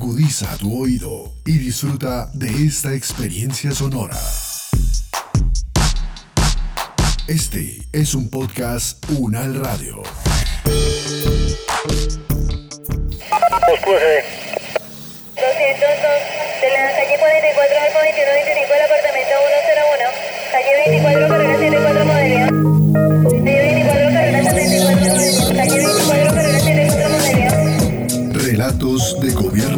Agudiza tu oído y disfruta de esta experiencia sonora. Este es un podcast Unal Radio. de la calle 44 al 2125 del apartamento 101, calle 24 carrera 74 Modelia. Calle 24 carrera 74 calle 24 carrera 74 Modelia. Relatos de gobierno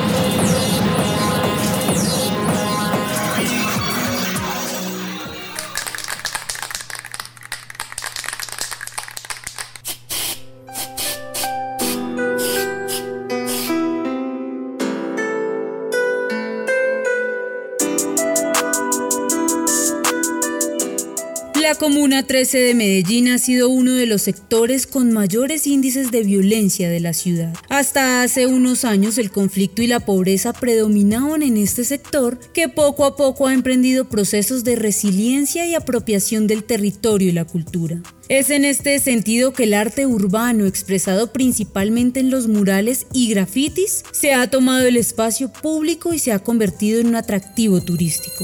Comuna 13 de Medellín ha sido uno de los sectores con mayores índices de violencia de la ciudad. Hasta hace unos años el conflicto y la pobreza predominaban en este sector que poco a poco ha emprendido procesos de resiliencia y apropiación del territorio y la cultura. Es en este sentido que el arte urbano, expresado principalmente en los murales y grafitis, se ha tomado el espacio público y se ha convertido en un atractivo turístico.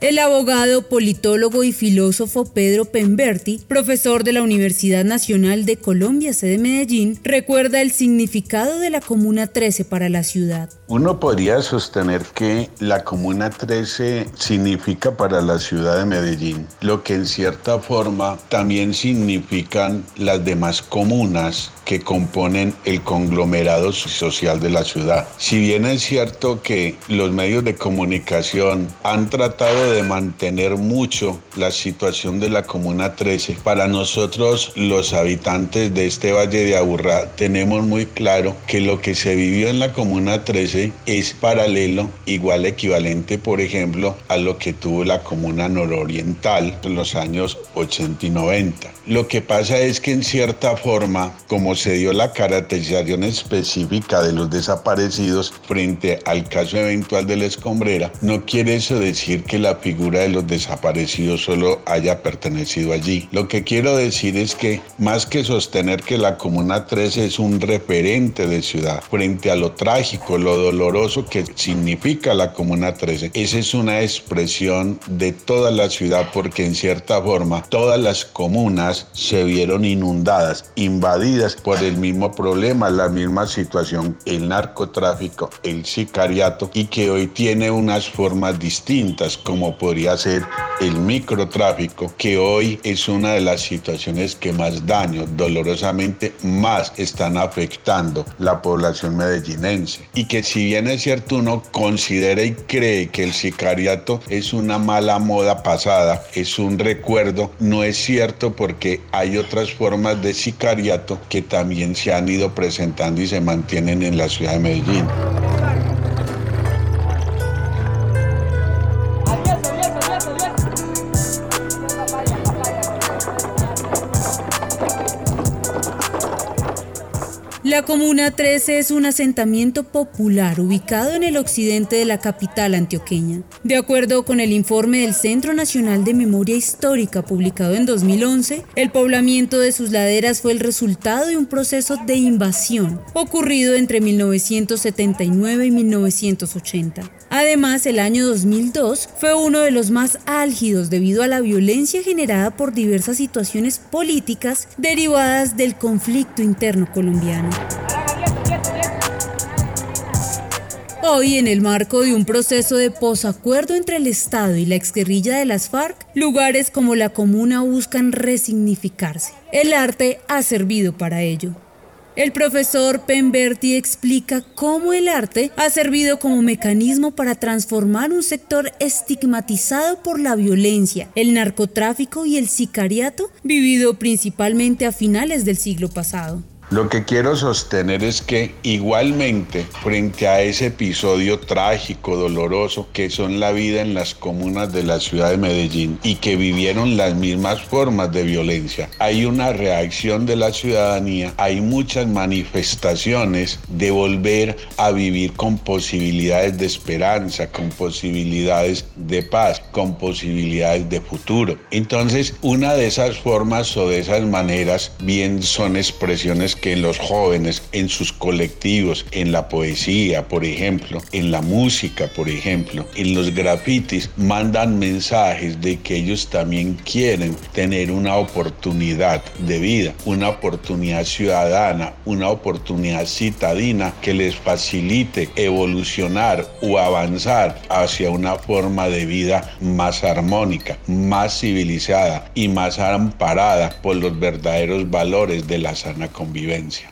El abogado, politólogo y filósofo Pedro Pemberti, profesor de la Universidad Nacional de Colombia, sede Medellín, recuerda el significado de la Comuna 13 para la ciudad. Uno podría sostener que la Comuna 13 significa para la ciudad de Medellín lo que en cierta forma también significan las demás comunas que componen el conglomerado social de la ciudad. Si bien es cierto que los medios de comunicación han tratado de mantener mucho la situación de la Comuna 13, para nosotros los habitantes de este Valle de Aburrá tenemos muy claro que lo que se vivió en la Comuna 13 es paralelo, igual equivalente, por ejemplo, a lo que tuvo la Comuna Nororiental en los años 80 y 90. Lo que pasa es que en cierta forma, como se dio la caracterización específica de los desaparecidos frente al caso eventual de la escombrera, no quiere eso decir que la figura de los desaparecidos solo haya pertenecido allí. Lo que quiero decir es que más que sostener que la Comuna 13 es un referente de ciudad frente a lo trágico, lo doloroso que significa la Comuna 13, esa es una expresión de toda la ciudad porque en cierta forma todas las comunas se vieron inundadas, invadidas por el mismo problema, la misma situación, el narcotráfico, el sicariato y que hoy tiene unas formas distintas como podría ser el microtráfico, que hoy es una de las situaciones que más daño, dolorosamente más están afectando la población medellinense. Y que si bien es cierto uno considera y cree que el sicariato es una mala moda pasada, es un recuerdo, no es cierto porque hay otras formas de sicariato que también se han ido presentando y se mantienen en la ciudad de Medellín. La Comuna 13 es un asentamiento popular ubicado en el occidente de la capital antioqueña. De acuerdo con el informe del Centro Nacional de Memoria Histórica publicado en 2011, el poblamiento de sus laderas fue el resultado de un proceso de invasión ocurrido entre 1979 y 1980. Además, el año 2002 fue uno de los más álgidos debido a la violencia generada por diversas situaciones políticas derivadas del conflicto interno colombiano. Hoy, en el marco de un proceso de posacuerdo entre el Estado y la exguerrilla de las FARC, lugares como la comuna buscan resignificarse. El arte ha servido para ello. El profesor Pemberti explica cómo el arte ha servido como mecanismo para transformar un sector estigmatizado por la violencia, el narcotráfico y el sicariato, vivido principalmente a finales del siglo pasado. Lo que quiero sostener es que igualmente frente a ese episodio trágico, doloroso, que son la vida en las comunas de la ciudad de Medellín y que vivieron las mismas formas de violencia, hay una reacción de la ciudadanía, hay muchas manifestaciones de volver a vivir con posibilidades de esperanza, con posibilidades de paz, con posibilidades de futuro. Entonces, una de esas formas o de esas maneras bien son expresiones que los jóvenes, en sus colectivos, en la poesía, por ejemplo, en la música, por ejemplo, en los grafitis, mandan mensajes de que ellos también quieren tener una oportunidad de vida, una oportunidad ciudadana, una oportunidad citadina que les facilite evolucionar o avanzar hacia una forma de vida más armónica, más civilizada y más amparada por los verdaderos valores de la sana convivencia.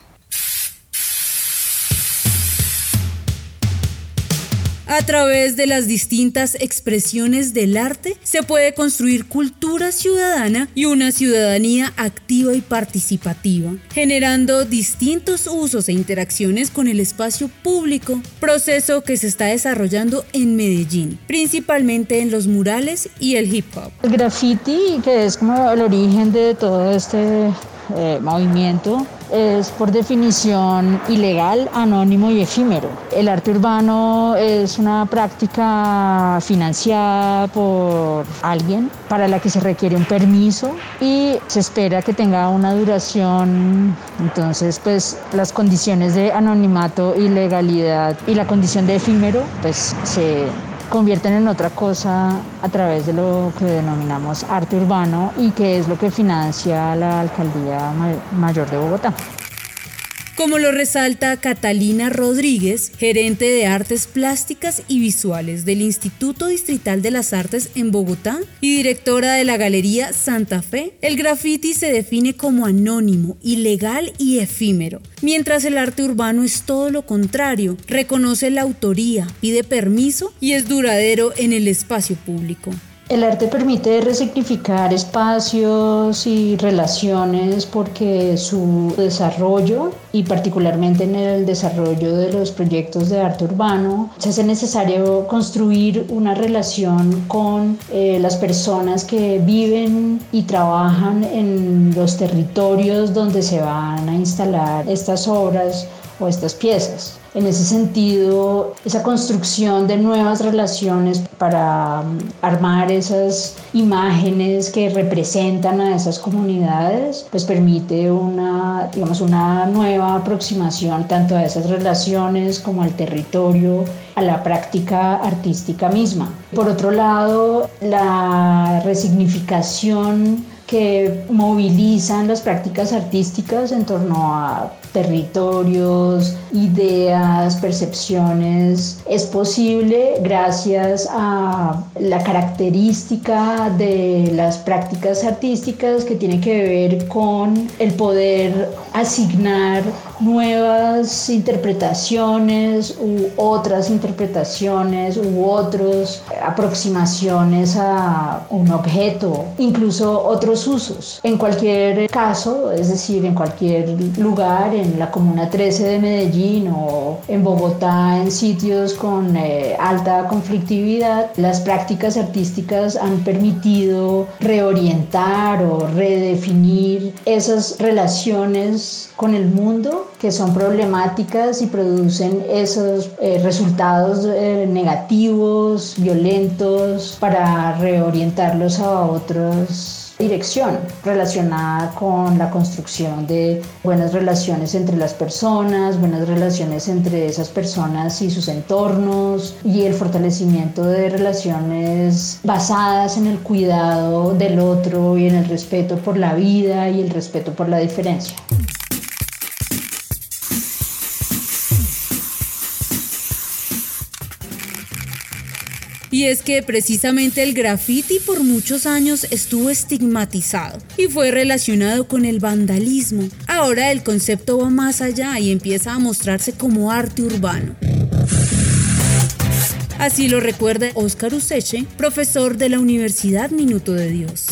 A través de las distintas expresiones del arte se puede construir cultura ciudadana y una ciudadanía activa y participativa, generando distintos usos e interacciones con el espacio público, proceso que se está desarrollando en Medellín, principalmente en los murales y el hip hop. El graffiti, que es como el origen de todo este eh, movimiento es por definición ilegal, anónimo y efímero. El arte urbano es una práctica financiada por alguien para la que se requiere un permiso y se espera que tenga una duración. Entonces, pues las condiciones de anonimato, ilegalidad y la condición de efímero, pues se convierten en otra cosa a través de lo que denominamos arte urbano y que es lo que financia la Alcaldía Mayor de Bogotá como lo resalta Catalina Rodríguez, gerente de artes plásticas y visuales del Instituto Distrital de las Artes en Bogotá y directora de la Galería Santa Fe, el graffiti se define como anónimo, ilegal y efímero, mientras el arte urbano es todo lo contrario, reconoce la autoría, pide permiso y es duradero en el espacio público. El arte permite resignificar espacios y relaciones porque su desarrollo y particularmente en el desarrollo de los proyectos de arte urbano se hace necesario construir una relación con eh, las personas que viven y trabajan en los territorios donde se van a instalar estas obras o estas piezas. En ese sentido, esa construcción de nuevas relaciones para um, armar esas imágenes que representan a esas comunidades, pues permite una, digamos, una nueva aproximación tanto a esas relaciones como al territorio, a la práctica artística misma. Por otro lado, la resignificación que movilizan las prácticas artísticas en torno a territorios, ideas, percepciones, es posible gracias a la característica de las prácticas artísticas que tiene que ver con el poder asignar nuevas interpretaciones u otras interpretaciones u otras aproximaciones a un objeto, incluso otros usos. En cualquier caso, es decir, en cualquier lugar, en la Comuna 13 de Medellín o en Bogotá, en sitios con eh, alta conflictividad, las prácticas artísticas han permitido reorientar o redefinir esas relaciones con el mundo que son problemáticas y producen esos eh, resultados eh, negativos, violentos, para reorientarlos a otros dirección relacionada con la construcción de buenas relaciones entre las personas, buenas relaciones entre esas personas y sus entornos y el fortalecimiento de relaciones basadas en el cuidado del otro y en el respeto por la vida y el respeto por la diferencia. Y es que precisamente el graffiti por muchos años estuvo estigmatizado y fue relacionado con el vandalismo. Ahora el concepto va más allá y empieza a mostrarse como arte urbano. Así lo recuerda Óscar Useche, profesor de la Universidad Minuto de Dios.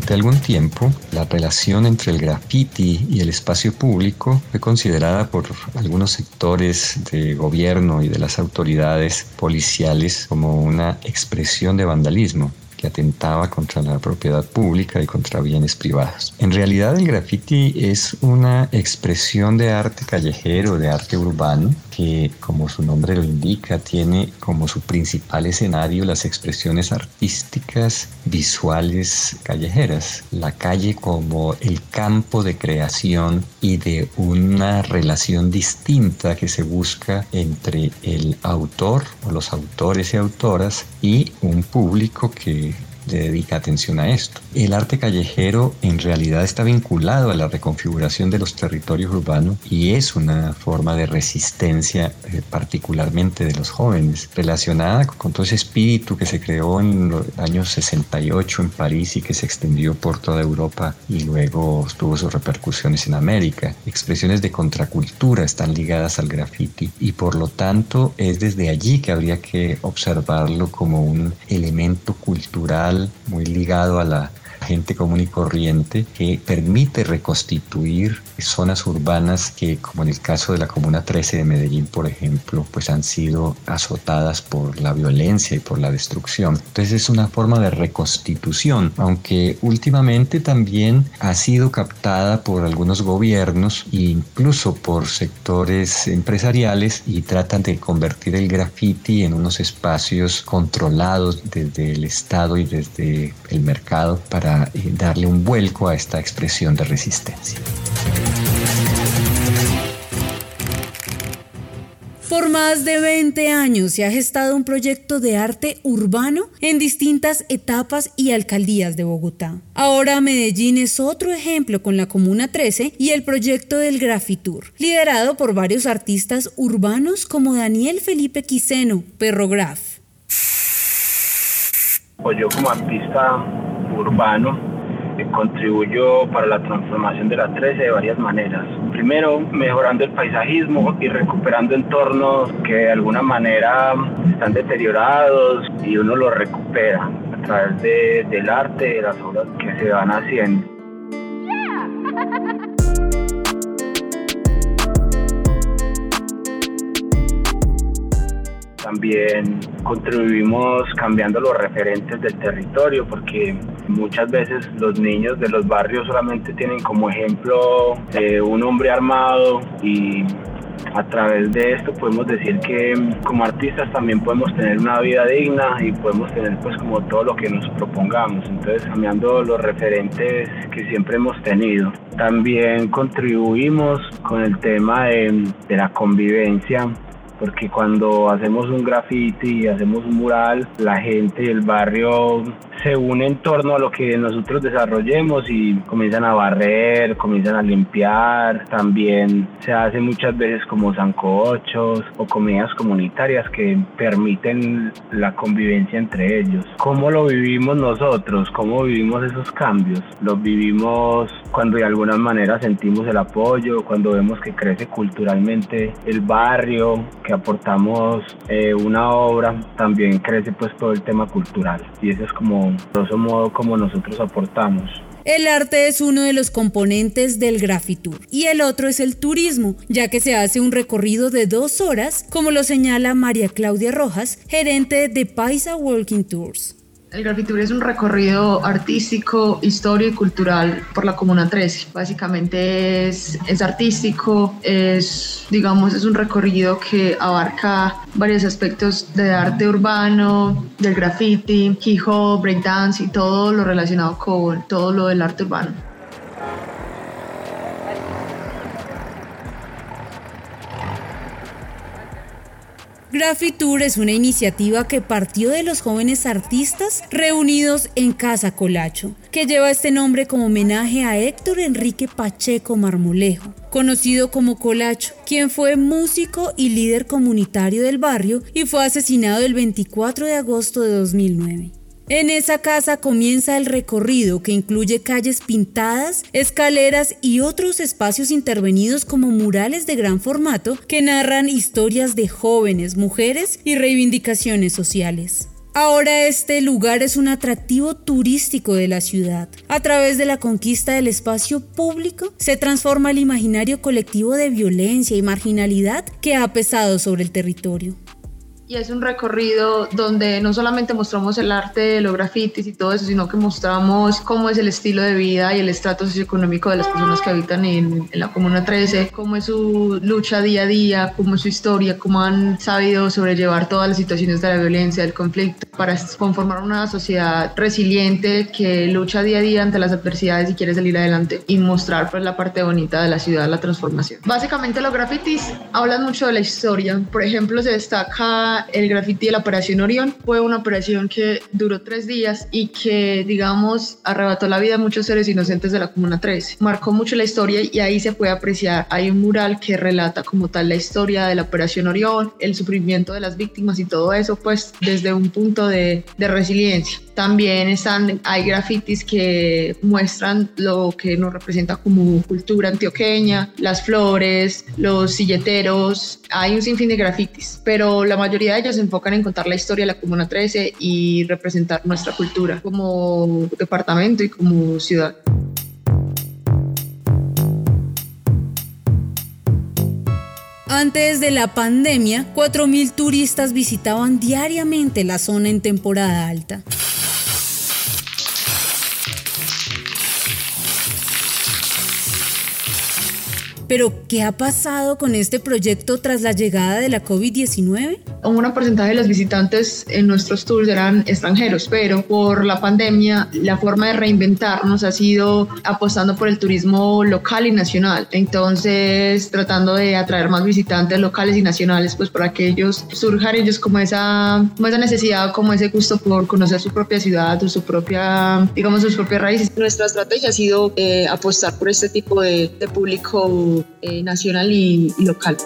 Durante algún tiempo, la relación entre el graffiti y el espacio público fue considerada por algunos sectores de gobierno y de las autoridades policiales como una expresión de vandalismo que atentaba contra la propiedad pública y contra bienes privados. En realidad el graffiti es una expresión de arte callejero, de arte urbano, que como su nombre lo indica, tiene como su principal escenario las expresiones artísticas, visuales, callejeras. La calle como el campo de creación y de una relación distinta que se busca entre el autor o los autores y autoras y un público que dedica atención a esto. El arte callejero en realidad está vinculado a la reconfiguración de los territorios urbanos y es una forma de resistencia eh, particularmente de los jóvenes, relacionada con todo ese espíritu que se creó en los años 68 en París y que se extendió por toda Europa y luego tuvo sus repercusiones en América. Expresiones de contracultura están ligadas al graffiti y por lo tanto es desde allí que habría que observarlo como un elemento cultural muy ligado a la gente común y corriente que permite reconstituir zonas urbanas que, como en el caso de la Comuna 13 de Medellín, por ejemplo, pues han sido azotadas por la violencia y por la destrucción. Entonces es una forma de reconstitución, aunque últimamente también ha sido captada por algunos gobiernos e incluso por sectores empresariales y tratan de convertir el graffiti en unos espacios controlados desde el Estado y desde el mercado para eh, darle un vuelco a esta expresión de resistencia. Por más de 20 años se ha gestado un proyecto de arte urbano en distintas etapas y alcaldías de Bogotá. Ahora Medellín es otro ejemplo con la Comuna 13 y el proyecto del Grafitur, liderado por varios artistas urbanos como Daniel Felipe Quiseno, Perrograf. Pues yo como artista urbano contribuyó para la transformación de la 13 de varias maneras. Primero, mejorando el paisajismo y recuperando entornos que de alguna manera están deteriorados y uno los recupera a través del arte, de las obras que se van haciendo. También contribuimos cambiando los referentes del territorio porque muchas veces los niños de los barrios solamente tienen como ejemplo eh, un hombre armado y a través de esto podemos decir que como artistas también podemos tener una vida digna y podemos tener pues como todo lo que nos propongamos. Entonces cambiando los referentes que siempre hemos tenido. También contribuimos con el tema de, de la convivencia porque cuando hacemos un graffiti, hacemos un mural, la gente del barrio se une en torno a lo que nosotros desarrollemos y comienzan a barrer, comienzan a limpiar. También se hace muchas veces como zancochos o comidas comunitarias que permiten la convivencia entre ellos. ¿Cómo lo vivimos nosotros? ¿Cómo vivimos esos cambios? Los vivimos cuando de alguna manera sentimos el apoyo, cuando vemos que crece culturalmente el barrio, que aportamos eh, una obra, también crece pues todo el tema cultural. Y eso es como grosso modo como nosotros aportamos. El arte es uno de los componentes del Grafitur y el otro es el turismo, ya que se hace un recorrido de dos horas, como lo señala María Claudia Rojas, gerente de Paisa Walking Tours. El Grafitur es un recorrido artístico, histórico y cultural por la Comuna 13. Básicamente es, es artístico, es, digamos, es un recorrido que abarca varios aspectos de arte urbano, del graffiti, hip hop, breakdance y todo lo relacionado con todo lo del arte urbano. Graffitour es una iniciativa que partió de los jóvenes artistas reunidos en Casa Colacho, que lleva este nombre como homenaje a Héctor Enrique Pacheco Marmolejo, conocido como Colacho, quien fue músico y líder comunitario del barrio y fue asesinado el 24 de agosto de 2009. En esa casa comienza el recorrido que incluye calles pintadas, escaleras y otros espacios intervenidos como murales de gran formato que narran historias de jóvenes, mujeres y reivindicaciones sociales. Ahora este lugar es un atractivo turístico de la ciudad. A través de la conquista del espacio público se transforma el imaginario colectivo de violencia y marginalidad que ha pesado sobre el territorio. Y es un recorrido donde no solamente mostramos el arte de los grafitis y todo eso, sino que mostramos cómo es el estilo de vida y el estrato socioeconómico de las personas que habitan en, en, la Comuna 13, cómo es su lucha día a día, cómo es su historia, cómo han sabido sobrellevar todas las situaciones de la violencia, del conflicto, para conformar una sociedad resiliente que lucha día a día ante las adversidades y quiere salir adelante y mostrar pues la parte bonita de la ciudad, la transformación. Básicamente los grafitis hablan mucho de la historia. Por ejemplo, se destaca el graffiti de la Operación Orión. Fue una operación que duró tres días y que, digamos, arrebató la vida a muchos seres inocentes de la Comuna 13. Marcó mucho la historia y ahí se puede apreciar. Hay un mural que relata como tal la historia de la Operación Orión, el sufrimiento de las víctimas y todo eso, pues desde un punto de, de resiliencia. También están, hay grafitis que muestran lo que nos representa como cultura antioqueña, las flores, los silleteros, hay un sinfín de grafitis, pero la mayoría de ellos se enfocan en contar la historia de la Comuna 13 y representar nuestra cultura como departamento y como ciudad. Antes de la pandemia, 4.000 turistas visitaban diariamente la zona en temporada alta. Pero, ¿qué ha pasado con este proyecto tras la llegada de la COVID-19? Un gran porcentaje de los visitantes en nuestros tours eran extranjeros, pero por la pandemia la forma de reinventarnos ha sido apostando por el turismo local y nacional. Entonces, tratando de atraer más visitantes locales y nacionales, pues para que ellos surjan ellos como esa, como esa necesidad, como ese gusto por conocer su propia ciudad o su propia, digamos, sus propias raíces. Nuestra estrategia ha sido eh, apostar por este tipo de, de público eh, nacional y, y local.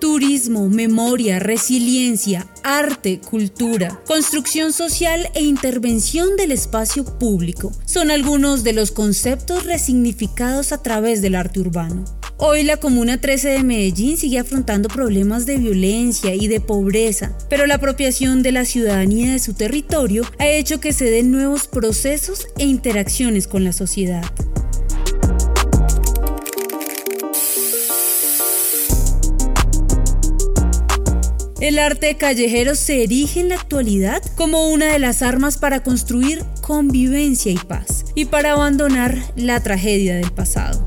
Turismo, memoria, resiliencia, arte, cultura, construcción social e intervención del espacio público son algunos de los conceptos resignificados a través del arte urbano. Hoy la Comuna 13 de Medellín sigue afrontando problemas de violencia y de pobreza, pero la apropiación de la ciudadanía de su territorio ha hecho que se den nuevos procesos e interacciones con la sociedad. El arte callejero se erige en la actualidad como una de las armas para construir convivencia y paz y para abandonar la tragedia del pasado.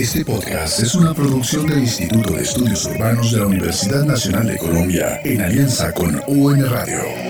Este podcast es una producción del Instituto de Estudios Urbanos de la Universidad Nacional de Colombia en alianza con UN Radio.